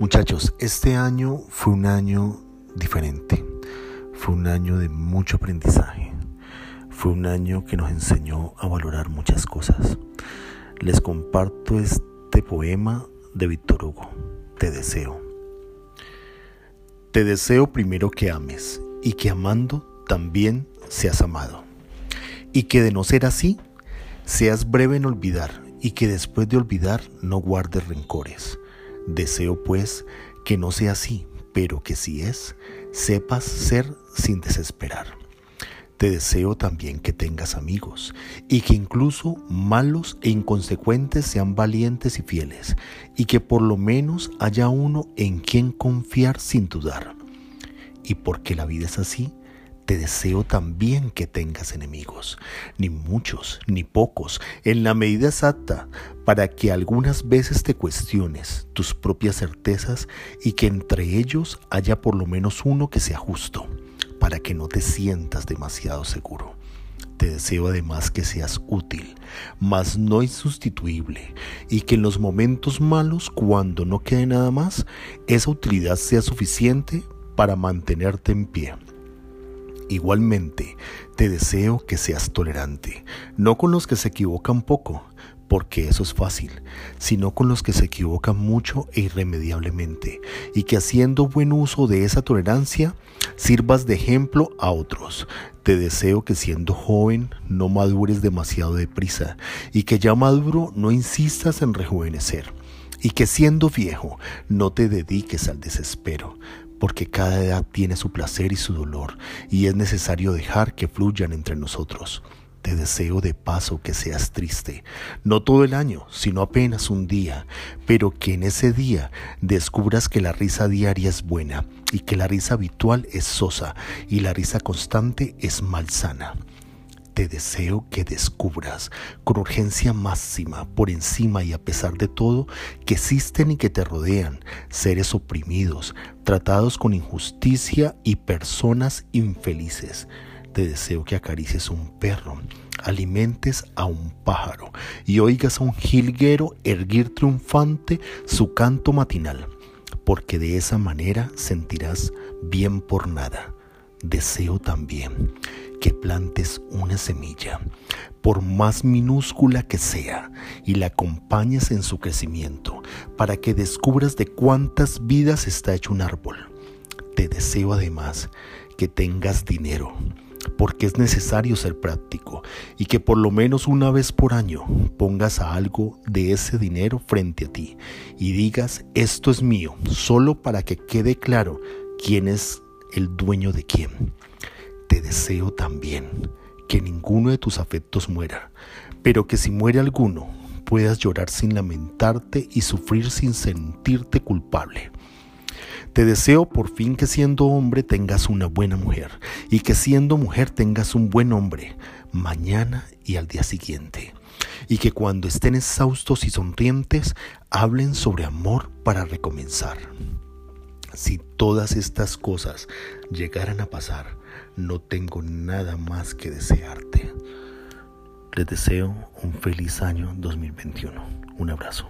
Muchachos, este año fue un año diferente, fue un año de mucho aprendizaje, fue un año que nos enseñó a valorar muchas cosas. Les comparto este poema de Víctor Hugo, Te deseo. Te deseo primero que ames y que amando también seas amado. Y que de no ser así, seas breve en olvidar y que después de olvidar no guardes rencores Deseo pues que no sea así, pero que si es, sepas ser sin desesperar. Te deseo también que tengas amigos y que incluso malos e inconsecuentes sean valientes y fieles y que por lo menos haya uno en quien confiar sin dudar. Y porque la vida es así, te deseo también que tengas enemigos, ni muchos, ni pocos, en la medida exacta, para que algunas veces te cuestiones tus propias certezas y que entre ellos haya por lo menos uno que sea justo, para que no te sientas demasiado seguro. Te deseo además que seas útil, mas no insustituible, y que en los momentos malos, cuando no quede nada más, esa utilidad sea suficiente para mantenerte en pie Igualmente, te deseo que seas tolerante, no con los que se equivocan poco, porque eso es fácil, sino con los que se equivocan mucho e irremediablemente, y que haciendo buen uso de esa tolerancia, sirvas de ejemplo a otros. Te deseo que siendo joven no madures demasiado deprisa, y que ya maduro no insistas en rejuvenecer, y que siendo viejo no te dediques al desespero, porque cada edad tiene su placer y su dolor, y es necesario dejar que fluyan entre nosotros. Te deseo de paso que seas triste, no todo el año, sino apenas un día, pero que en ese día descubras que la risa diaria es buena y que la risa habitual es sosa y la risa constante es malsana te deseo que descubras con urgencia máxima, por encima y a pesar de todo, que existen y que te rodean seres oprimidos, tratados con injusticia y personas infelices. Te deseo que acaricies un perro, alimentes a un pájaro y oigas a un jilguero erguir triunfante su canto matinal, porque de esa manera sentirás bien por nada. Deseo también que plantes una semilla, por más minúscula que sea, y la acompañes en su crecimiento, para que descubras de cuántas vidas está hecho un árbol. Te deseo además que tengas dinero, porque es necesario ser práctico, y que por lo menos una vez por año pongas a algo de ese dinero frente a ti y digas, esto es mío, solo para que quede claro quién es el dueño de quién te deseo también que ninguno de tus afectos muera, pero que si muere alguno, puedas llorar sin lamentarte y sufrir sin sentirte culpable. Te deseo por fin que siendo hombre tengas una buena mujer y que siendo mujer tengas un buen hombre mañana y al día siguiente. Y que cuando estén exhaustos y sonrientes hablen sobre amor para recomenzar. Si todas estas cosas llegaran a pasar, no tengo nada más que desearte. Les deseo un feliz año 2021. Un abrazo.